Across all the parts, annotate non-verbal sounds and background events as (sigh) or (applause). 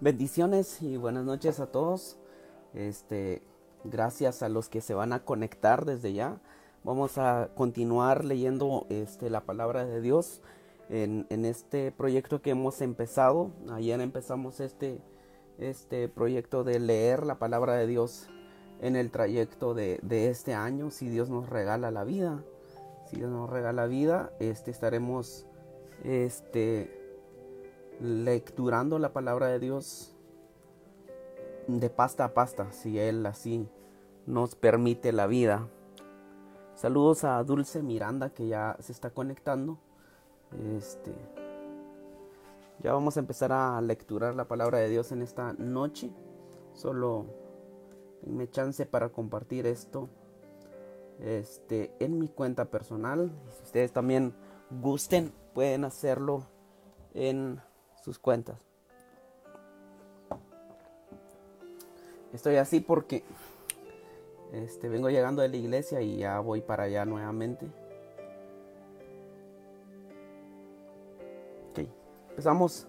Bendiciones y buenas noches a todos. Este, gracias a los que se van a conectar desde ya. Vamos a continuar leyendo este, la palabra de Dios en, este proyecto que hemos empezado. Ayer empezamos este, este proyecto de leer la palabra de Dios en el trayecto de, de este año. Si Dios nos regala la vida, si Dios nos regala vida, este, estaremos este, lecturando la palabra de Dios de pasta a pasta, si Él así nos permite la vida. Saludos a Dulce Miranda que ya se está conectando. Este, ya vamos a empezar a lecturar la palabra de Dios en esta noche. Solo me chance para compartir esto este, en mi cuenta personal. Si ustedes también gusten, pueden hacerlo en sus cuentas. Estoy así porque este, vengo llegando de la iglesia y ya voy para allá nuevamente. Empezamos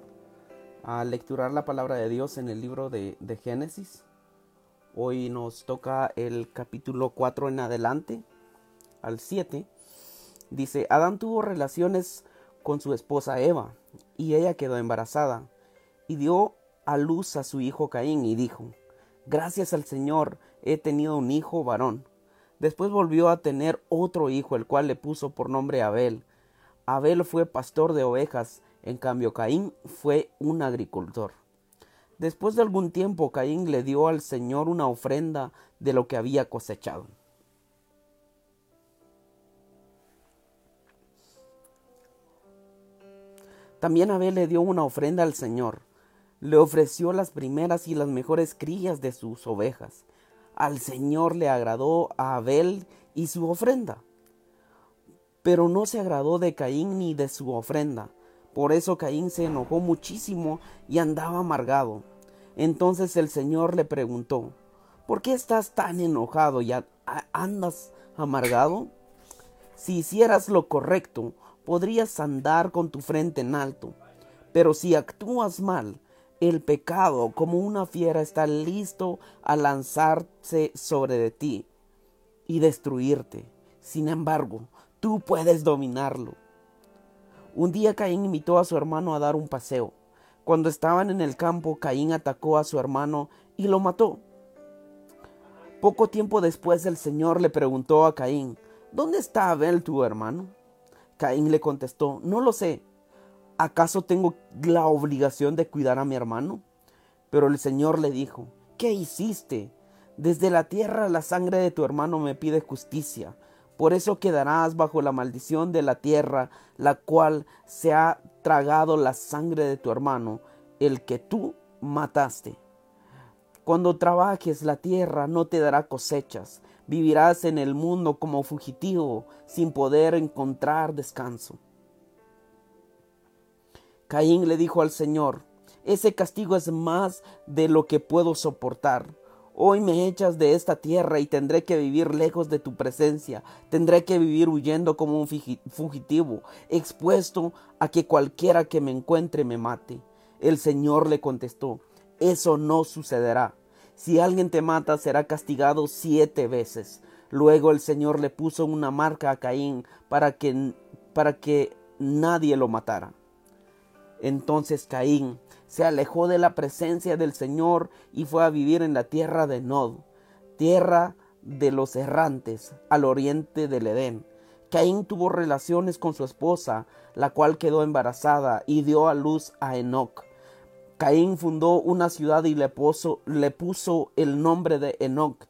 a lecturar la palabra de Dios en el libro de, de Génesis. Hoy nos toca el capítulo 4 en adelante, al 7. Dice, Adán tuvo relaciones con su esposa Eva y ella quedó embarazada y dio a luz a su hijo Caín y dijo, Gracias al Señor he tenido un hijo varón. Después volvió a tener otro hijo, el cual le puso por nombre Abel. Abel fue pastor de ovejas, en cambio Caín fue un agricultor. Después de algún tiempo Caín le dio al Señor una ofrenda de lo que había cosechado. También Abel le dio una ofrenda al Señor. Le ofreció las primeras y las mejores crías de sus ovejas. Al Señor le agradó a Abel y su ofrenda. Pero no se agradó de Caín ni de su ofrenda. Por eso Caín se enojó muchísimo y andaba amargado. Entonces el Señor le preguntó, ¿por qué estás tan enojado y andas amargado? Si hicieras lo correcto, podrías andar con tu frente en alto. Pero si actúas mal, el pecado como una fiera está listo a lanzarse sobre de ti y destruirte. Sin embargo, tú puedes dominarlo. Un día Caín invitó a su hermano a dar un paseo. Cuando estaban en el campo, Caín atacó a su hermano y lo mató. Poco tiempo después el Señor le preguntó a Caín, ¿Dónde está Abel tu hermano? Caín le contestó, no lo sé. ¿Acaso tengo la obligación de cuidar a mi hermano? Pero el Señor le dijo, ¿qué hiciste? Desde la tierra la sangre de tu hermano me pide justicia. Por eso quedarás bajo la maldición de la tierra, la cual se ha tragado la sangre de tu hermano, el que tú mataste. Cuando trabajes la tierra no te dará cosechas, vivirás en el mundo como fugitivo, sin poder encontrar descanso. Caín le dijo al Señor, ese castigo es más de lo que puedo soportar. Hoy me echas de esta tierra y tendré que vivir lejos de tu presencia, tendré que vivir huyendo como un fugitivo, expuesto a que cualquiera que me encuentre me mate. El Señor le contestó, eso no sucederá. Si alguien te mata, será castigado siete veces. Luego el Señor le puso una marca a Caín para que, para que nadie lo matara. Entonces Caín se alejó de la presencia del Señor y fue a vivir en la tierra de Nod, tierra de los errantes, al oriente del Edén. Caín tuvo relaciones con su esposa, la cual quedó embarazada y dio a luz a Enoch. Caín fundó una ciudad y le puso, el nombre de Enoch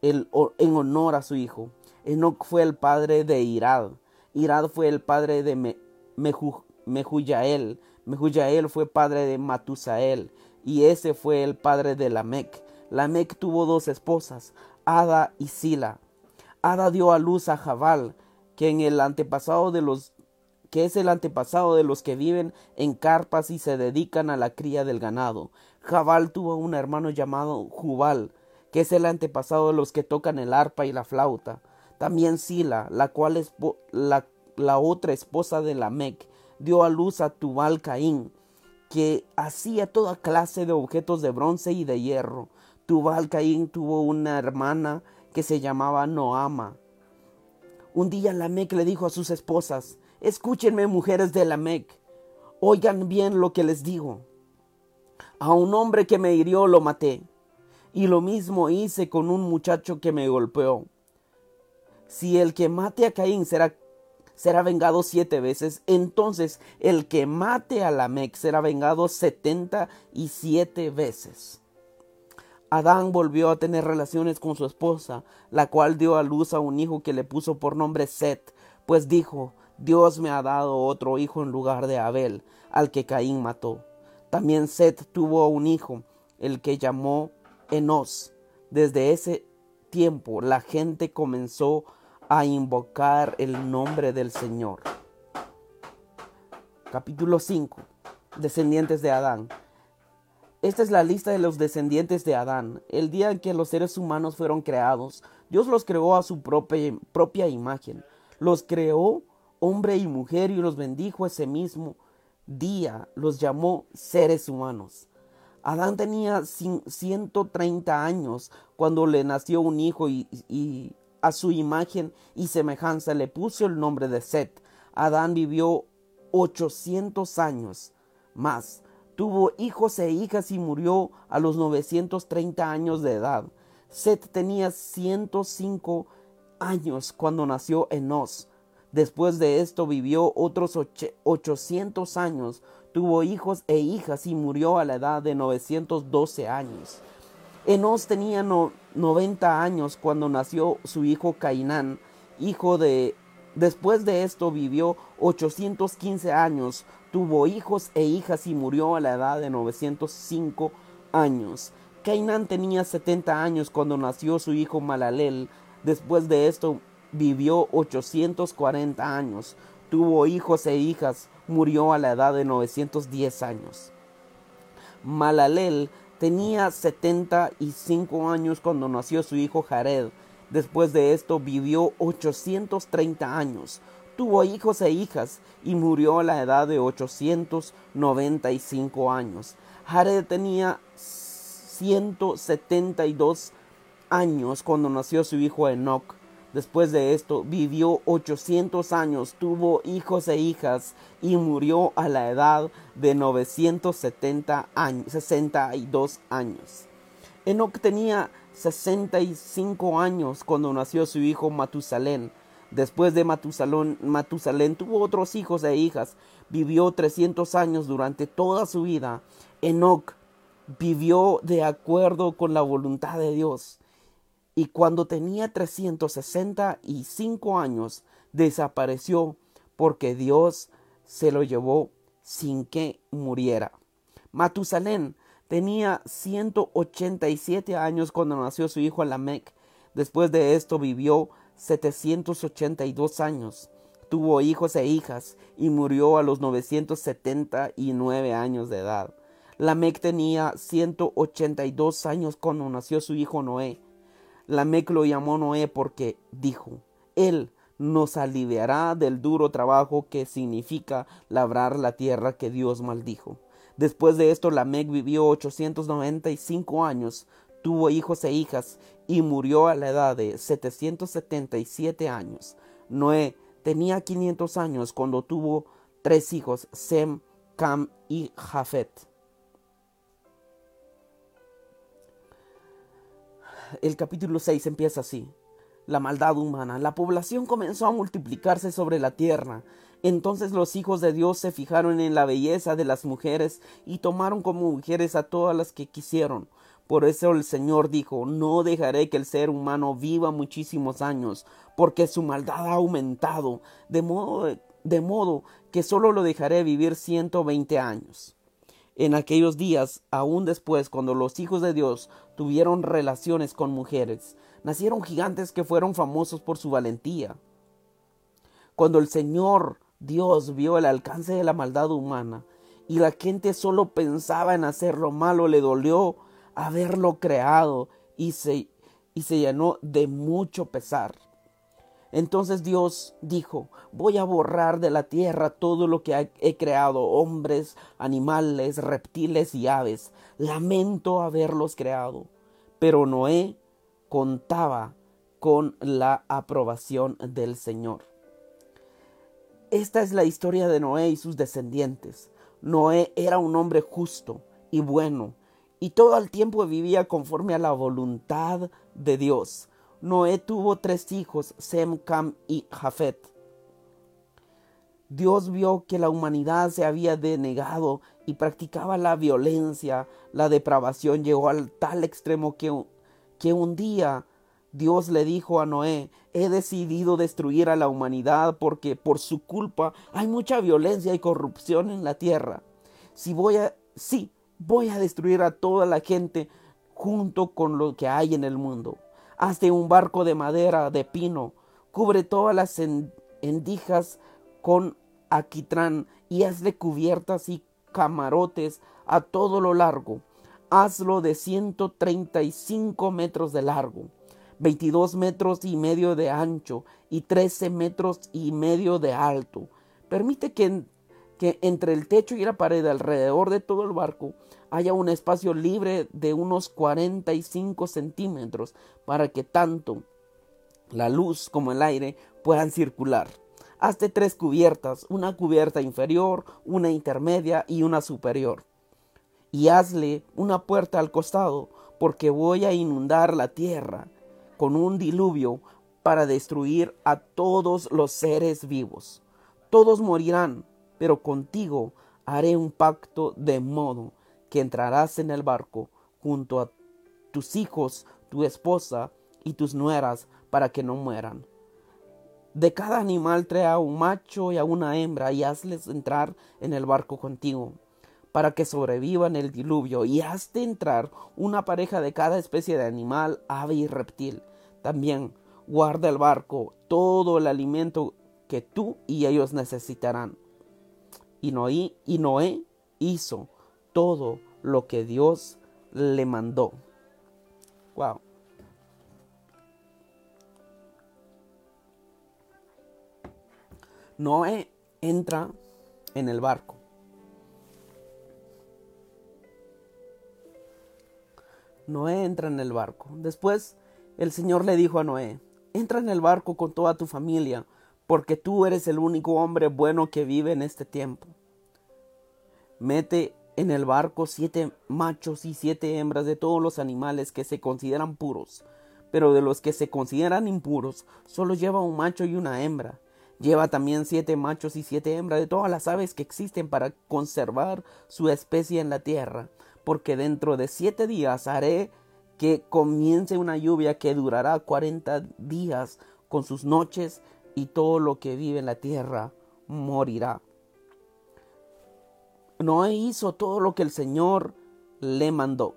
en honor a su hijo. Enoch fue el padre de Irad. Irad fue el padre de Me, Mehuyael. Mehuyael fue padre de Matusael. Y ese fue el padre de Lamec. Lamec tuvo dos esposas, Ada y Sila. Ada dio a luz a Jabal, que en el antepasado de los que es el antepasado de los que viven en carpas y se dedican a la cría del ganado. Jabal tuvo un hermano llamado Jubal, que es el antepasado de los que tocan el arpa y la flauta. También Sila, la cual es la, la otra esposa de Lamec, dio a luz a Tubal Caín, que hacía toda clase de objetos de bronce y de hierro. Tubal Caín tuvo una hermana que se llamaba Noama. Un día Lamec le dijo a sus esposas, Escúchenme, mujeres de Lamec, oigan bien lo que les digo. A un hombre que me hirió lo maté, y lo mismo hice con un muchacho que me golpeó. Si el que mate a Caín será será vengado siete veces, entonces el que mate a Lamec será vengado setenta y siete veces. Adán volvió a tener relaciones con su esposa, la cual dio a luz a un hijo que le puso por nombre Set, pues dijo, Dios me ha dado otro hijo en lugar de Abel, al que Caín mató. También Set tuvo un hijo, el que llamó Enos. Desde ese tiempo la gente comenzó a invocar el nombre del Señor. Capítulo 5. Descendientes de Adán. Esta es la lista de los descendientes de Adán. El día en que los seres humanos fueron creados, Dios los creó a su propia, propia imagen. Los creó hombre y mujer y los bendijo ese mismo día. Los llamó seres humanos. Adán tenía 130 años cuando le nació un hijo y, a su imagen y semejanza le puso el nombre de Set. Adán vivió 800 años más. Tuvo hijos e hijas y murió a los 930 años de edad. Set tenía 105 años cuando nació Enos. Después de esto vivió otros 800 años, tuvo hijos e hijas y murió a la edad de 912 años. Enos tenía 90 años cuando nació su hijo Cainán, hijo de... Después de esto vivió 815 años, tuvo hijos e hijas y murió a la edad de 905 años. Cainán tenía 70 años cuando nació su hijo Malalel. Después de esto vivió 840 años, tuvo hijos e hijas, murió a la edad de 910 años. Malalel Tenía setenta y cinco años cuando nació su hijo Jared. Después de esto vivió 830 años. Tuvo hijos e hijas y murió a la edad de 895 años. Jared tenía 172 años cuando nació su hijo Enoch. Después de esto vivió 800 años, tuvo hijos e hijas y murió a la edad de 970 años, 62 años. Enoch tenía 65 años cuando nació su hijo Matusalén. Después de Matusalén, tuvo otros hijos e hijas. Vivió 300 años durante toda su vida. Enoch vivió de acuerdo con la voluntad de Dios y cuando tenía 365 años desapareció porque Dios se lo llevó sin que muriera. Matusalén tenía 187 años cuando nació su hijo Lamec. Después de esto vivió 782 años. Tuvo hijos e hijas y murió a los 979 años de edad. Lamec tenía 182 años cuando nació su hijo Noé. Lamec lo llamó Noé porque dijo, Él nos aliviará del duro trabajo que significa labrar la tierra que Dios maldijo. Después de esto, Lamec vivió 895 años, tuvo hijos e hijas y murió a la edad de 777 años. Noé tenía 500 años cuando tuvo tres hijos, Sem, Cam y Jafet. El capítulo 6 empieza así. La maldad humana. La población comenzó a multiplicarse sobre la tierra. Entonces los hijos de Dios se fijaron en la belleza de las mujeres y tomaron como mujeres a todas las que quisieron. Por eso el Señor dijo, no dejaré que el ser humano viva muchísimos años, porque su maldad ha aumentado, de modo, de modo que solo lo dejaré vivir ciento veinte años. En aquellos días, aún después, cuando los hijos de Dios tuvieron relaciones con mujeres, nacieron gigantes que fueron famosos por su valentía. Cuando el Señor Dios vio el alcance de la maldad humana y la gente solo pensaba en hacer lo malo, le dolió haberlo creado y se, y se llenó de mucho pesar. Entonces Dios dijo, voy a borrar de la tierra todo lo que he creado, hombres, animales, reptiles y aves. Lamento haberlos creado. Pero Noé contaba con la aprobación del Señor. Esta es la historia de Noé y sus descendientes. Noé era un hombre justo y bueno, y todo el tiempo vivía conforme a la voluntad de Dios. Noé tuvo tres hijos, Sem, Cam y Jafet. Dios vio que la humanidad se había denegado y practicaba la violencia, la depravación llegó al tal extremo que, que un día Dios le dijo a Noé, he decidido destruir a la humanidad porque por su culpa hay mucha violencia y corrupción en la tierra. Si voy a, sí, voy a destruir a toda la gente junto con lo que hay en el mundo. Hazte un barco de madera, de pino, cubre todas las endijas con aquitrán y hazle cubiertas y camarotes a todo lo largo. Hazlo de 135 metros de largo, 22 metros y medio de ancho y 13 metros y medio de alto. Permite que entre el techo y la pared alrededor de todo el barco haya un espacio libre de unos 45 centímetros para que tanto la luz como el aire puedan circular. Hazte tres cubiertas, una cubierta inferior, una intermedia y una superior. Y hazle una puerta al costado, porque voy a inundar la tierra con un diluvio para destruir a todos los seres vivos. Todos morirán, pero contigo haré un pacto de modo que entrarás en el barco junto a tus hijos, tu esposa y tus nueras para que no mueran. De cada animal trae a un macho y a una hembra y hazles entrar en el barco contigo para que sobrevivan el diluvio y hazte entrar una pareja de cada especie de animal, ave y reptil. También guarda el barco todo el alimento que tú y ellos necesitarán. Y Noé, y Noé hizo todo lo que Dios le mandó. Wow. Noé entra en el barco. Noé entra en el barco. Después el Señor le dijo a Noé, entra en el barco con toda tu familia, porque tú eres el único hombre bueno que vive en este tiempo. Mete en el barco siete machos y siete hembras de todos los animales que se consideran puros, pero de los que se consideran impuros solo lleva un macho y una hembra. Lleva también siete machos y siete hembras de todas las aves que existen para conservar su especie en la tierra, porque dentro de siete días haré que comience una lluvia que durará cuarenta días con sus noches y todo lo que vive en la tierra morirá. Noé hizo todo lo que el Señor le mandó.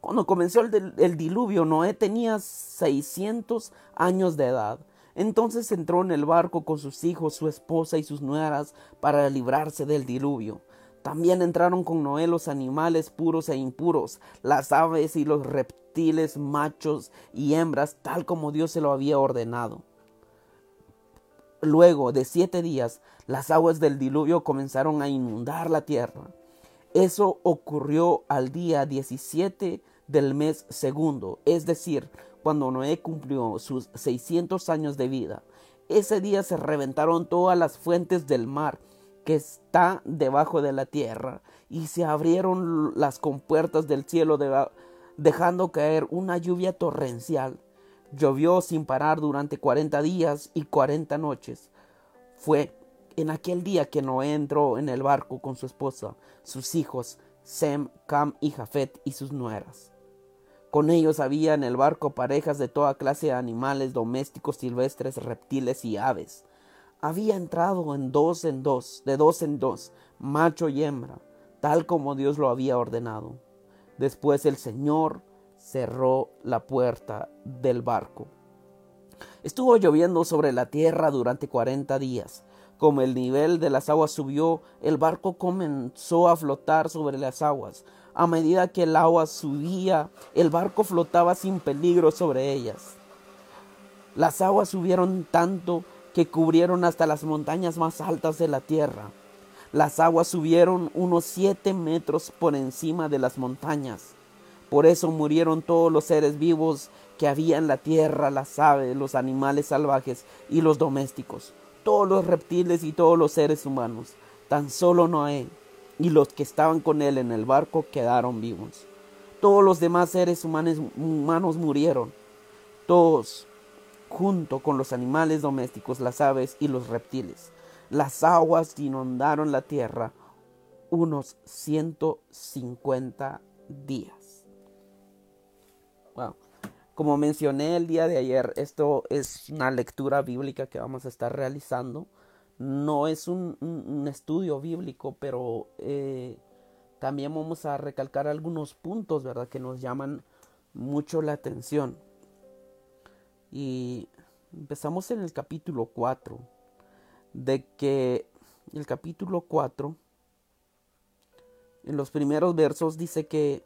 Cuando comenzó el, diluvio, Noé tenía 600 años de edad. Entonces entró en el barco con sus hijos, su esposa y sus nueras para librarse del diluvio. También entraron con Noé los animales puros e impuros, las aves y los reptiles machos y hembras, tal como Dios se lo había ordenado. Luego de siete días, las aguas del diluvio comenzaron a inundar la tierra. Eso ocurrió al día 17 del mes segundo, es decir, cuando Noé cumplió sus 600 años de vida. Ese día se reventaron todas las fuentes del mar que está debajo de la tierra y se abrieron las compuertas del cielo dejando caer una lluvia torrencial. Llovió sin parar durante cuarenta días y cuarenta noches. Fue en aquel día que Noé entró en el barco con su esposa, sus hijos, Sem, Cam y Jafet y sus nueras. Con ellos había en el barco parejas de toda clase de animales domésticos, silvestres, reptiles y aves. Había entrado en dos en dos, de dos en dos, macho y hembra, tal como Dios lo había ordenado. Después el Señor cerró la puerta del barco. Estuvo lloviendo sobre la tierra durante cuarenta días. Como el nivel de las aguas subió, el barco comenzó a flotar sobre las aguas. A medida que el agua subía, el barco flotaba sin peligro sobre ellas. Las aguas subieron tanto que cubrieron hasta las montañas más altas de la tierra. Las aguas subieron unos siete metros por encima de las montañas. Por eso murieron todos los seres vivos que había en la tierra, las aves, los animales salvajes y los domésticos, todos los reptiles y todos los seres humanos. Tan solo Noé y los que estaban con él en el barco quedaron vivos. Todos los demás seres humanos, humanos murieron, todos junto con los animales domésticos, las aves y los reptiles. Las aguas inundaron la tierra unos 150 días. Como mencioné el día de ayer, esto es una lectura bíblica que vamos a estar realizando. No es un, estudio bíblico, pero eh, también vamos a recalcar algunos puntos, ¿verdad?, que nos llaman mucho la atención. Y empezamos en el capítulo 4, de que el capítulo 4, en los primeros versos dice que,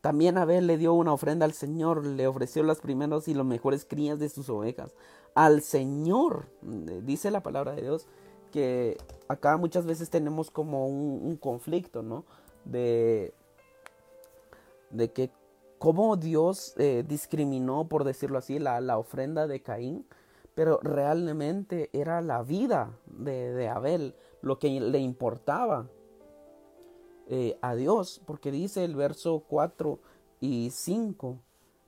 también Abel le dio una ofrenda al Señor, le ofreció las primeras y las mejores crías de sus ovejas. Al Señor, dice la palabra de Dios, que acá muchas veces tenemos como un, un conflicto, ¿no? De de que cómo Dios eh, discriminó, por decirlo así, la, la, ofrenda de Caín, pero realmente era la vida de, de Abel lo que le importaba eh, a Dios, porque dice el verso 4 y 5,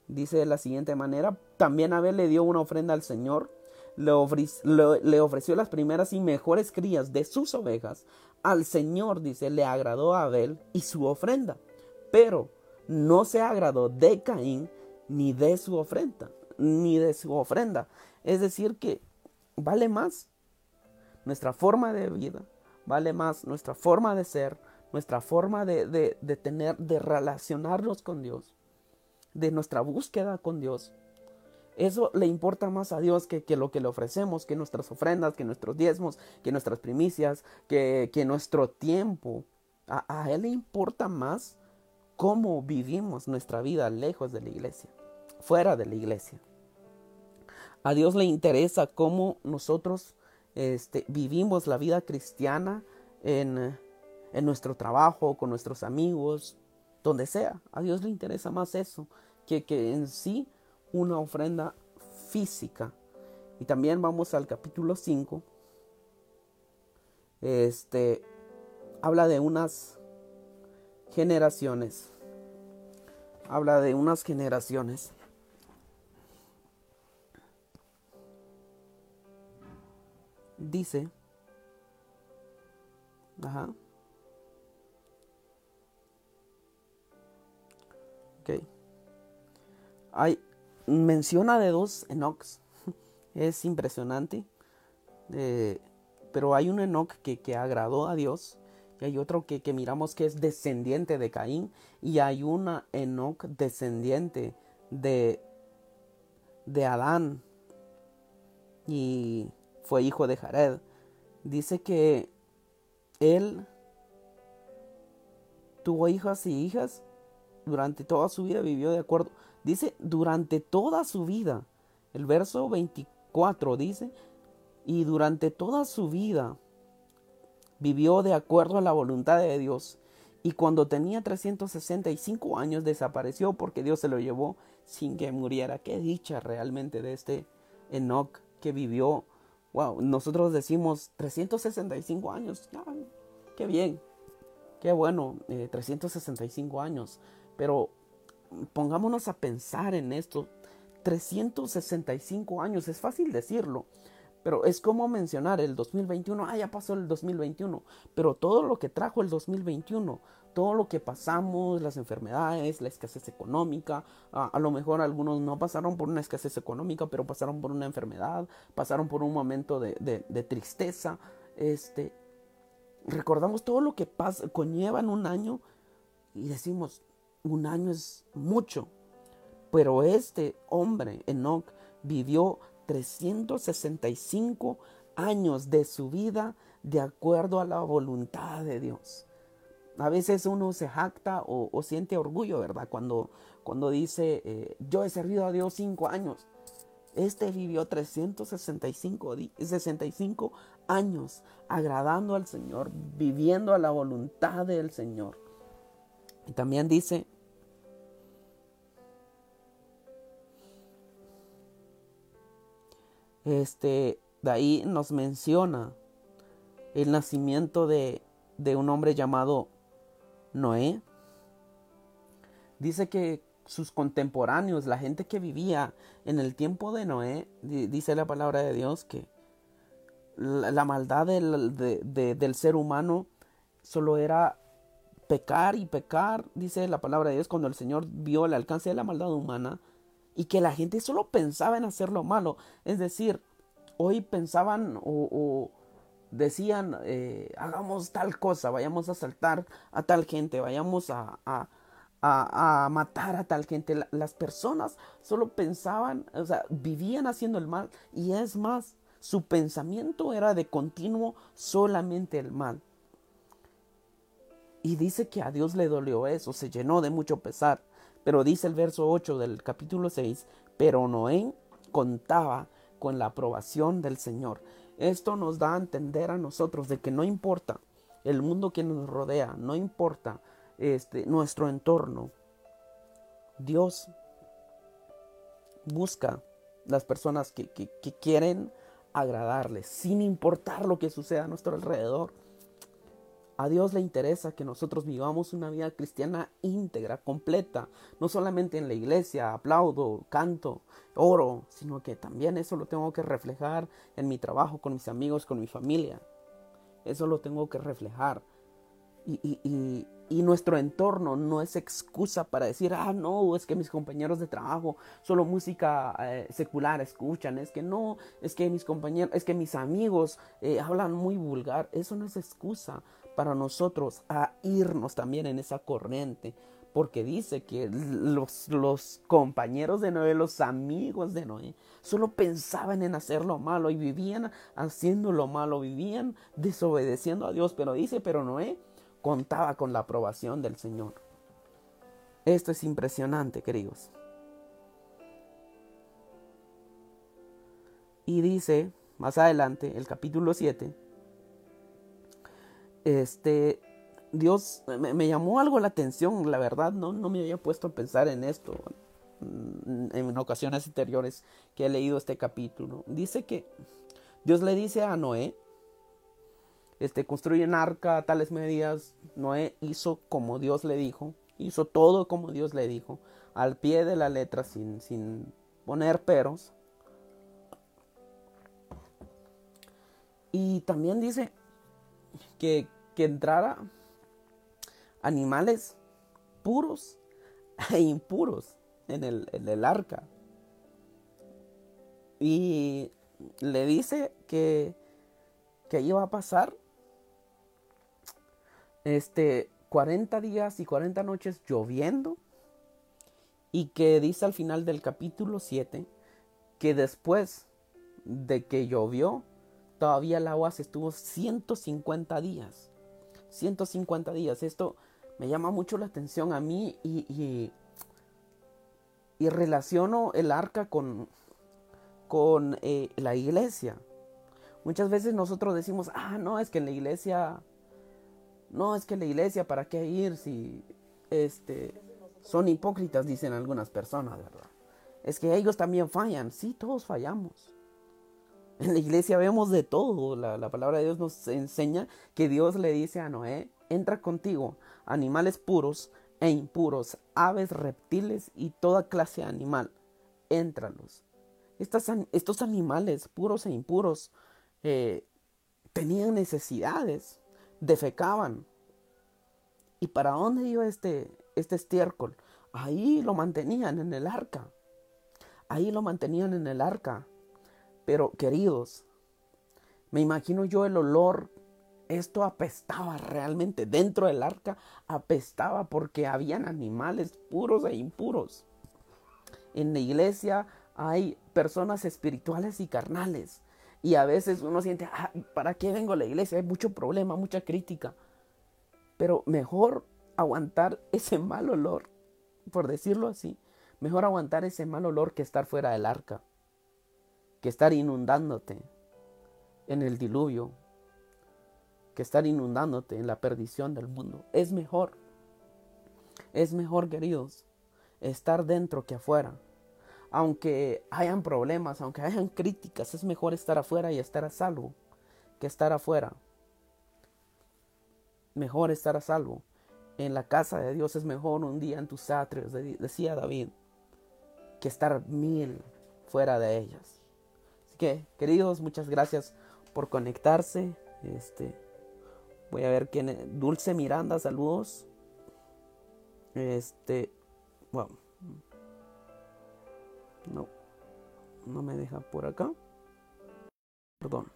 dice de la siguiente manera, también Abel le dio una ofrenda al Señor, le, le, ofreció las primeras y mejores crías de sus ovejas, al Señor, dice, le agradó a Abel y su ofrenda, pero no se agradó de Caín ni de su ofrenda, ni de su ofrenda. Es decir, que vale más nuestra forma de vida, vale más nuestra forma de ser, nuestra forma de, de, tener, de relacionarnos con Dios, de nuestra búsqueda con Dios. Eso le importa más a Dios que, que, lo que le ofrecemos, que nuestras ofrendas, que nuestros diezmos, que nuestras primicias, que, que nuestro tiempo. A, Él le importa más cómo vivimos nuestra vida lejos de la iglesia, fuera de la iglesia. A Dios le interesa cómo nosotros este, vivimos la vida cristiana en, en nuestro trabajo, con nuestros amigos, donde sea. A Dios le interesa más eso que, que en sí una ofrenda física. Y también vamos al capítulo 5. Este habla de unas generaciones habla de unas generaciones. Dice, ajá, hay, menciona de dos Enochs, (laughs) es impresionante, pero hay un Enoch que, que agradó a Dios hay otro que, miramos que es descendiente de Caín, y hay una Enoch descendiente de, de Adán, y fue hijo de Jared. Dice que él tuvo hijas y hijas durante toda su vida, vivió de acuerdo. Dice, durante toda su vida. El verso 24 dice, y durante toda su vida vivió de acuerdo a la voluntad de Dios y cuando tenía 365 años desapareció porque Dios se lo llevó sin que muriera. Qué dicha realmente de este Enoch que vivió. Wow, nosotros decimos 365 años. qué bien, qué bueno, 365 eh, años. Pero pongámonos a pensar en esto. 365 años, es fácil decirlo, pero es como mencionar el 2021, ah, ya pasó el 2021, pero todo lo que trajo el 2021, todo lo que pasamos, las enfermedades, la escasez económica, a, lo mejor algunos no pasaron por una escasez económica, pero pasaron por una enfermedad, pasaron por un momento de, de tristeza, este, recordamos todo lo que pasa, conlleva en un año y decimos, un año es mucho, pero este hombre, Enoch, vivió 365 años de su vida de acuerdo a la voluntad de Dios. a veces uno se jacta o, siente orgullo, ¿verdad? Cuando, cuando dice, eh, yo he servido a Dios cinco años. Este vivió 365 65 años agradando al Señor, viviendo a la voluntad del Señor. Y también dice, este, de ahí nos menciona el nacimiento de, de un hombre llamado Noé. Dice que sus contemporáneos, la gente que vivía en el tiempo de Noé, dice la palabra de Dios que la, maldad del, del ser humano solo era pecar y pecar, dice la palabra de Dios, cuando el Señor vio el alcance de la maldad humana y que la gente solo pensaba en hacer lo malo. Es decir, hoy pensaban o, decían, eh, hagamos tal cosa, vayamos a asaltar a tal gente, vayamos a, a, a, matar a tal gente. Las personas solo pensaban, o sea, vivían haciendo el mal y es más, su pensamiento era de continuo solamente el mal. Y dice que a Dios le dolió eso, se llenó de mucho pesar. Pero dice el verso 8 del capítulo 6, pero Noé contaba con la aprobación del Señor. Esto nos da a entender a nosotros de que no importa el mundo que nos rodea, no importa este, nuestro entorno, Dios busca las personas que, que, que quieren agradarle, sin importar lo que suceda a nuestro alrededor. A Dios le interesa que nosotros vivamos una vida cristiana íntegra, completa, no solamente en la iglesia, aplaudo, canto, oro, sino que también eso lo tengo que reflejar en mi trabajo, con mis amigos, con mi familia. Eso lo tengo que reflejar. Y, nuestro entorno no es excusa para decir, ah, no, es que mis compañeros de trabajo solo música eh, secular escuchan, es que no, es que mis compañeros, es que mis amigos eh, hablan muy vulgar. Eso no es excusa para nosotros a irnos también en esa corriente. Porque dice que los, los, compañeros de Noé, los amigos de Noé, solo pensaban en hacer lo malo y vivían haciendo lo malo, vivían desobedeciendo a Dios. Pero dice, pero Noé contaba con la aprobación del Señor. Esto es impresionante, queridos. Y dice más adelante, el capítulo 7, este, Dios me, llamó algo la atención, la verdad, no, no me había puesto a pensar en esto mm, en ocasiones anteriores que he leído este capítulo. Dice que Dios le dice a Noé, este, construyen arca a tales medidas. Noé hizo como Dios le dijo, hizo todo como Dios le dijo, al pie de la letra, sin, sin poner peros. Y también dice que, que entrara animales puros e impuros en el, el arca. Y le dice que, que iba a pasar este 40 días y 40 noches lloviendo y que dice al final del capítulo 7 que después de que llovió todavía el agua se estuvo 150 días. 150 días. Esto me llama mucho la atención a mí y, y, relaciono el arca con, con eh, la iglesia. Muchas veces nosotros decimos, ah, no, es que en la iglesia, no, es que la iglesia, ¿para qué ir si este, son hipócritas, dicen algunas personas, ¿verdad? Es que ellos también fallan, sí, todos fallamos. En la iglesia vemos de todo. La, palabra de Dios nos enseña que Dios le dice a Noé, entra contigo animales puros e impuros, aves, reptiles y toda clase de animal. Éntralos. estos animales puros e impuros eh, tenían necesidades, defecaban. ¿Y para dónde iba este, este estiércol? Ahí lo mantenían en el arca. Ahí lo mantenían en el arca. Pero queridos, me imagino yo el olor, esto apestaba realmente, dentro del arca apestaba porque habían animales puros e impuros. En la iglesia hay personas espirituales y carnales. Y a veces uno siente, ¿para qué vengo a la iglesia? Hay mucho problema, mucha crítica. Pero mejor aguantar ese mal olor, por decirlo así, mejor aguantar ese mal olor que estar fuera del arca, que estar inundándote en el diluvio, que estar inundándote en la perdición del mundo. Es mejor, es mejor, queridos, estar dentro que afuera. Aunque hayan problemas, aunque hayan críticas, es mejor estar afuera y estar a salvo que estar afuera. Mejor estar a salvo. En la casa de Dios es mejor un día en tus atrios, decía David, que estar mil fuera de ellas. Así que, queridos, muchas gracias por conectarse. Este, voy a ver quién es. Dulce Miranda, saludos. Este, bueno, no, no me deja por acá. Perdón.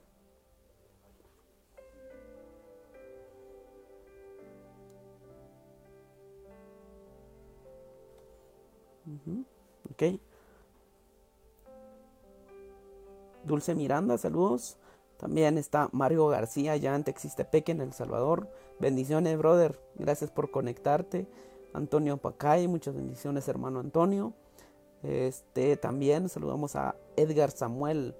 Ok. Dulce Miranda, saludos. También está Mario García, ya en Texistepec, en El Salvador. Bendiciones, brother. Gracias por conectarte. Antonio Pacay, muchas bendiciones, hermano Antonio. Este también saludamos a Edgar Samuel.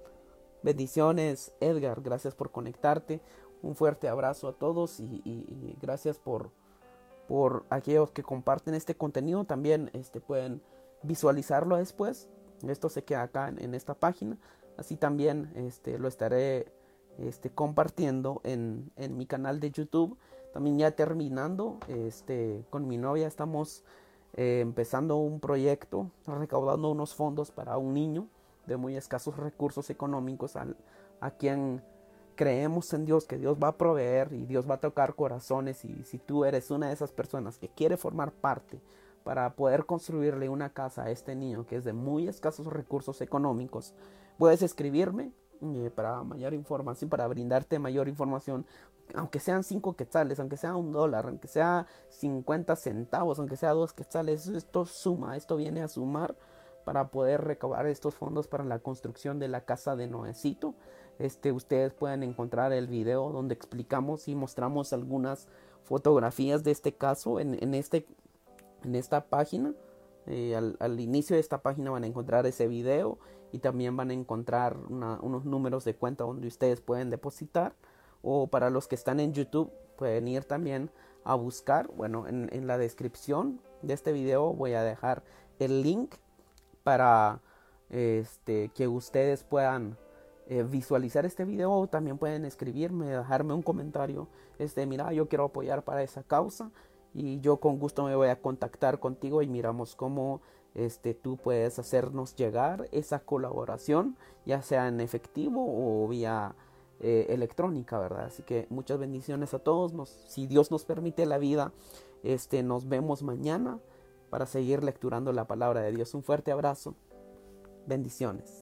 Bendiciones, Edgar. Gracias por conectarte. Un fuerte abrazo a todos y, gracias por, por aquellos que comparten este contenido. También este, pueden visualizarlo después. Esto se queda acá en, esta página. Así también este, lo estaré este, compartiendo en, en, mi canal de YouTube. También ya terminando este, con mi novia estamos eh, empezando un proyecto, recaudando unos fondos para un niño de muy escasos recursos económicos a quien creemos en Dios, que Dios va a proveer y Dios va a tocar corazones. Y si tú eres una de esas personas que quiere formar parte para poder construirle una casa a este niño que es de muy escasos recursos económicos, puedes escribirme eh, para mayor información, para brindarte mayor información, aunque sean cinco quetzales, aunque sea un dólar, aunque sea 50 centavos, aunque sea dos quetzales, esto suma, esto viene a sumar para poder recabar estos fondos para la construcción de la casa de Noecito. Este, ustedes pueden encontrar el video donde explicamos y mostramos algunas fotografías de este caso en, en este en esta página. Eh, al, inicio de esta página van a encontrar ese video y también van a encontrar unos números de cuenta donde ustedes pueden depositar. O para los que están en YouTube pueden ir también a buscar. Bueno, en, la descripción de este video voy a dejar el link para este, que ustedes puedan eh, visualizar este video. También pueden escribirme, dejarme un comentario. Este, mira, yo quiero apoyar para esa causa y yo con gusto me voy a contactar contigo y miramos cómo este, tú puedes hacernos llegar esa colaboración, ya sea en efectivo o vía eh, electrónica, ¿verdad? Así que muchas bendiciones a todos. Nos, si Dios nos permite la vida, este, nos vemos mañana para seguir lecturando la palabra de Dios. Un fuerte abrazo. Bendiciones.